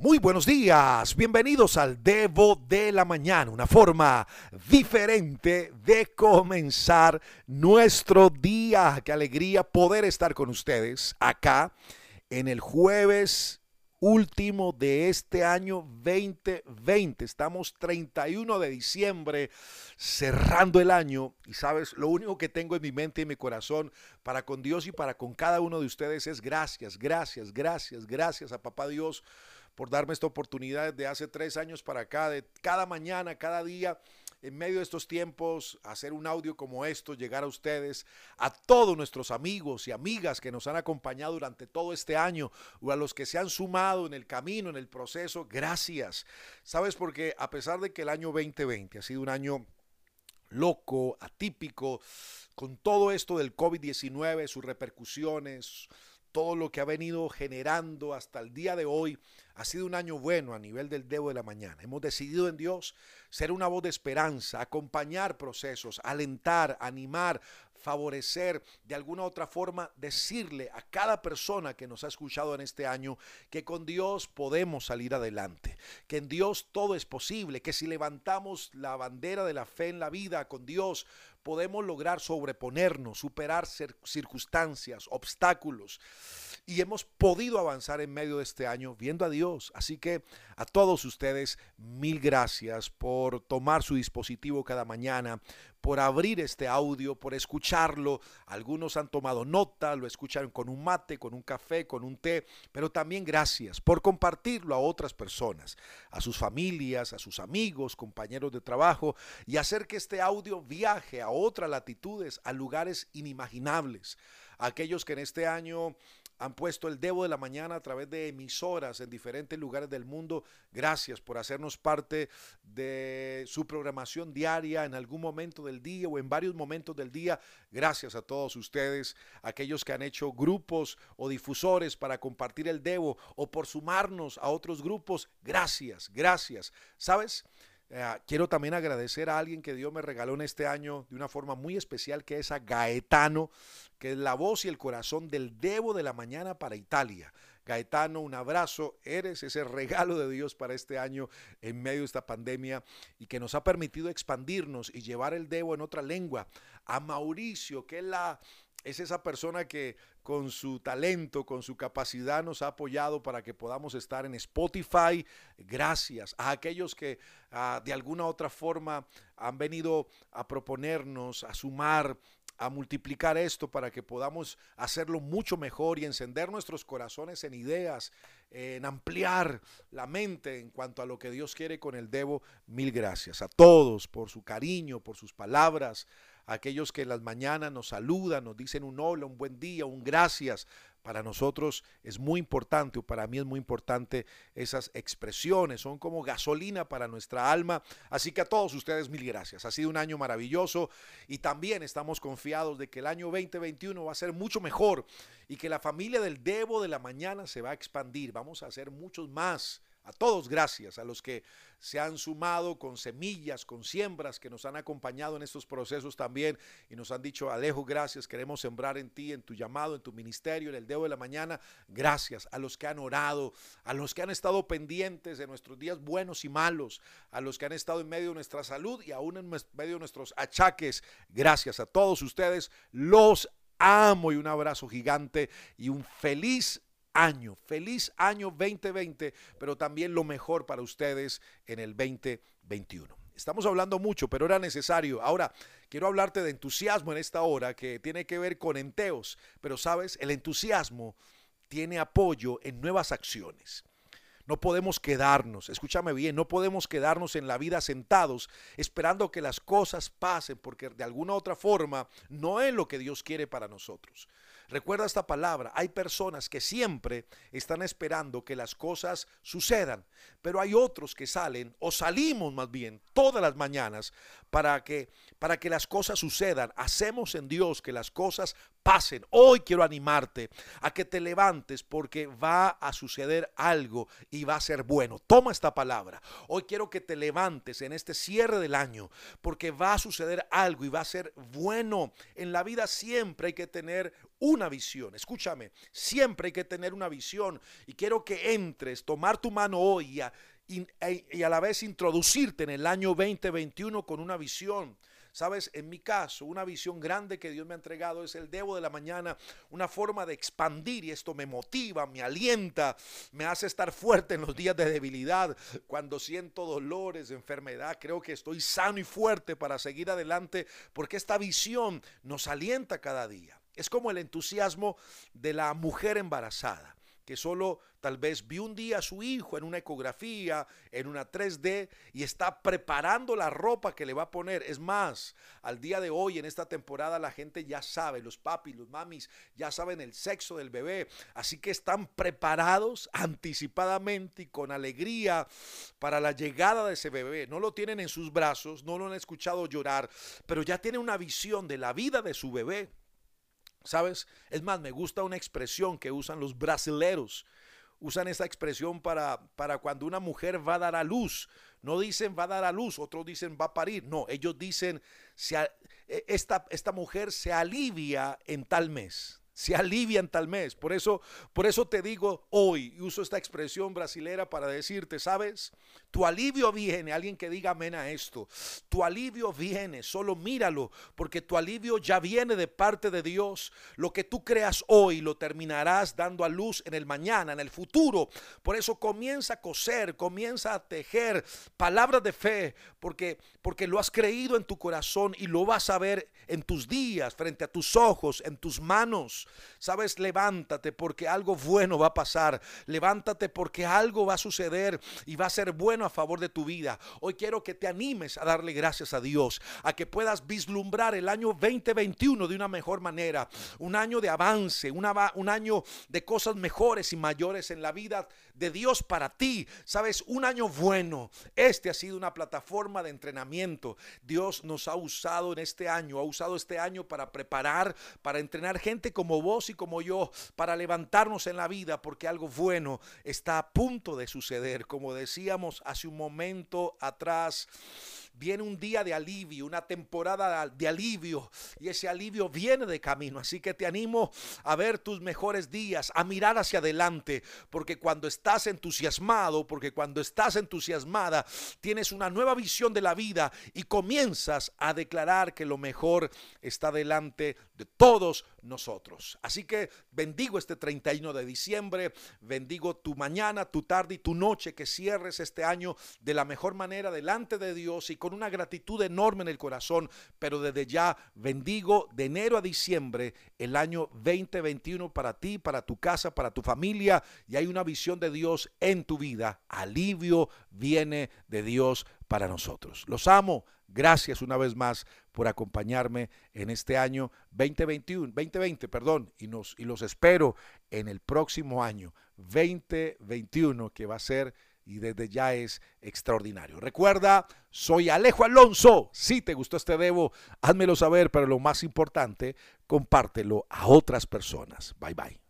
Muy buenos días, bienvenidos al Devo de la Mañana, una forma diferente de comenzar nuestro día. Qué alegría poder estar con ustedes acá en el jueves último de este año 2020. Estamos 31 de diciembre cerrando el año y sabes, lo único que tengo en mi mente y en mi corazón para con Dios y para con cada uno de ustedes es gracias, gracias, gracias, gracias a Papá Dios por darme esta oportunidad de hace tres años para acá, de cada mañana, cada día, en medio de estos tiempos, hacer un audio como esto, llegar a ustedes, a todos nuestros amigos y amigas que nos han acompañado durante todo este año, o a los que se han sumado en el camino, en el proceso, gracias. ¿Sabes? Porque a pesar de que el año 2020 ha sido un año loco, atípico, con todo esto del COVID-19, sus repercusiones, todo lo que ha venido generando hasta el día de hoy, ha sido un año bueno a nivel del Debo de la Mañana. Hemos decidido en Dios ser una voz de esperanza, acompañar procesos, alentar, animar, favorecer, de alguna otra forma decirle a cada persona que nos ha escuchado en este año que con Dios podemos salir adelante, que en Dios todo es posible, que si levantamos la bandera de la fe en la vida con Dios, podemos lograr sobreponernos, superar circunstancias, obstáculos y hemos podido avanzar en medio de este año viendo a Dios. Así que a todos ustedes, mil gracias por tomar su dispositivo cada mañana, por abrir este audio, por escucharlo. Algunos han tomado nota, lo escuchan con un mate, con un café, con un té, pero también gracias por compartirlo a otras personas, a sus familias, a sus amigos, compañeros de trabajo y hacer que este audio viaje a otras latitudes, a lugares inimaginables. Aquellos que en este año han puesto el Debo de la Mañana a través de emisoras en diferentes lugares del mundo. Gracias por hacernos parte de su programación diaria en algún momento del día o en varios momentos del día. Gracias a todos ustedes, aquellos que han hecho grupos o difusores para compartir el Debo o por sumarnos a otros grupos. Gracias, gracias. ¿Sabes? Eh, quiero también agradecer a alguien que Dios me regaló en este año de una forma muy especial, que es a Gaetano, que es la voz y el corazón del Debo de la Mañana para Italia. Gaetano, un abrazo. Eres ese regalo de Dios para este año en medio de esta pandemia y que nos ha permitido expandirnos y llevar el Debo en otra lengua. A Mauricio, que es la es esa persona que con su talento, con su capacidad nos ha apoyado para que podamos estar en Spotify. Gracias a aquellos que ah, de alguna otra forma han venido a proponernos, a sumar, a multiplicar esto para que podamos hacerlo mucho mejor y encender nuestros corazones en ideas, en ampliar la mente en cuanto a lo que Dios quiere con el Debo. Mil gracias a todos por su cariño, por sus palabras, aquellos que en las mañanas nos saludan, nos dicen un hola, un buen día, un gracias. Para nosotros es muy importante, o para mí es muy importante esas expresiones, son como gasolina para nuestra alma. Así que a todos ustedes mil gracias. Ha sido un año maravilloso y también estamos confiados de que el año 2021 va a ser mucho mejor y que la familia del Debo de la mañana se va a expandir. Vamos a hacer muchos más a todos gracias, a los que se han sumado con semillas, con siembras, que nos han acompañado en estos procesos también y nos han dicho, Alejo, gracias, queremos sembrar en ti, en tu llamado, en tu ministerio, en el dedo de la mañana. Gracias a los que han orado, a los que han estado pendientes de nuestros días buenos y malos, a los que han estado en medio de nuestra salud y aún en medio de nuestros achaques. Gracias a todos ustedes, los amo y un abrazo gigante y un feliz año. Feliz año 2020, pero también lo mejor para ustedes en el 2021. Estamos hablando mucho, pero era necesario. Ahora, quiero hablarte de entusiasmo en esta hora que tiene que ver con enteos, pero sabes, el entusiasmo tiene apoyo en nuevas acciones. No podemos quedarnos, escúchame bien, no podemos quedarnos en la vida sentados esperando que las cosas pasen, porque de alguna otra forma no es lo que Dios quiere para nosotros. Recuerda esta palabra, hay personas que siempre están esperando que las cosas sucedan, pero hay otros que salen o salimos más bien todas las mañanas para que para que las cosas sucedan. Hacemos en Dios que las cosas pasen. Hoy quiero animarte a que te levantes porque va a suceder algo y va a ser bueno. Toma esta palabra. Hoy quiero que te levantes en este cierre del año porque va a suceder algo y va a ser bueno. En la vida siempre hay que tener una visión. Escúchame, siempre hay que tener una visión y quiero que entres, tomar tu mano hoy y a la vez introducirte en el año 2021 con una visión. Sabes, en mi caso, una visión grande que Dios me ha entregado es el Debo de la mañana, una forma de expandir y esto me motiva, me alienta, me hace estar fuerte en los días de debilidad, cuando siento dolores, enfermedad, creo que estoy sano y fuerte para seguir adelante porque esta visión nos alienta cada día. Es como el entusiasmo de la mujer embarazada que solo tal vez vio un día a su hijo en una ecografía, en una 3D, y está preparando la ropa que le va a poner. Es más, al día de hoy, en esta temporada, la gente ya sabe, los papis, los mamis, ya saben el sexo del bebé. Así que están preparados anticipadamente y con alegría para la llegada de ese bebé. No lo tienen en sus brazos, no lo han escuchado llorar, pero ya tienen una visión de la vida de su bebé. ¿Sabes? Es más, me gusta una expresión que usan los brasileros. Usan esa expresión para, para cuando una mujer va a dar a luz. No dicen va a dar a luz, otros dicen va a parir. No, ellos dicen e, esta, esta mujer se alivia en tal mes se alivian tal mes. Por eso, por eso te digo hoy, uso esta expresión brasilera para decirte, ¿sabes? Tu alivio viene, alguien que diga amén a esto. Tu alivio viene, solo míralo, porque tu alivio ya viene de parte de Dios. Lo que tú creas hoy lo terminarás dando a luz en el mañana, en el futuro. Por eso comienza a coser, comienza a tejer palabras de fe, porque porque lo has creído en tu corazón y lo vas a ver en tus días, frente a tus ojos, en tus manos. Sabes, levántate porque algo bueno va a pasar. Levántate porque algo va a suceder y va a ser bueno a favor de tu vida. Hoy quiero que te animes a darle gracias a Dios, a que puedas vislumbrar el año 2021 de una mejor manera. Un año de avance, un año de cosas mejores y mayores en la vida de Dios para ti. Sabes, un año bueno. Este ha sido una plataforma de entrenamiento. Dios nos ha usado en este año, ha usado este año para preparar, para entrenar gente como vos y como yo, para levantarnos en la vida, porque algo bueno está a punto de suceder. Como decíamos hace un momento atrás, viene un día de alivio, una temporada de alivio y ese alivio viene de camino. Así que te animo a ver tus mejores días, a mirar hacia adelante, porque cuando estás entusiasmado, porque cuando estás entusiasmada, tienes una nueva visión de la vida y comienzas a declarar que lo mejor está delante de todos nosotros. Así que bendigo este 31 de diciembre, bendigo tu mañana, tu tarde y tu noche, que cierres este año de la mejor manera delante de Dios y con una gratitud enorme en el corazón, pero desde ya bendigo de enero a diciembre el año 2021 para ti, para tu casa, para tu familia y hay una visión de Dios en tu vida. Alivio viene de Dios para nosotros. Los amo. Gracias una vez más por acompañarme en este año 2021, 2020, perdón, y, nos, y los espero en el próximo año 2021 que va a ser y desde ya es extraordinario. Recuerda, soy Alejo Alonso. Si te gustó este debo, házmelo saber, pero lo más importante, compártelo a otras personas. Bye bye.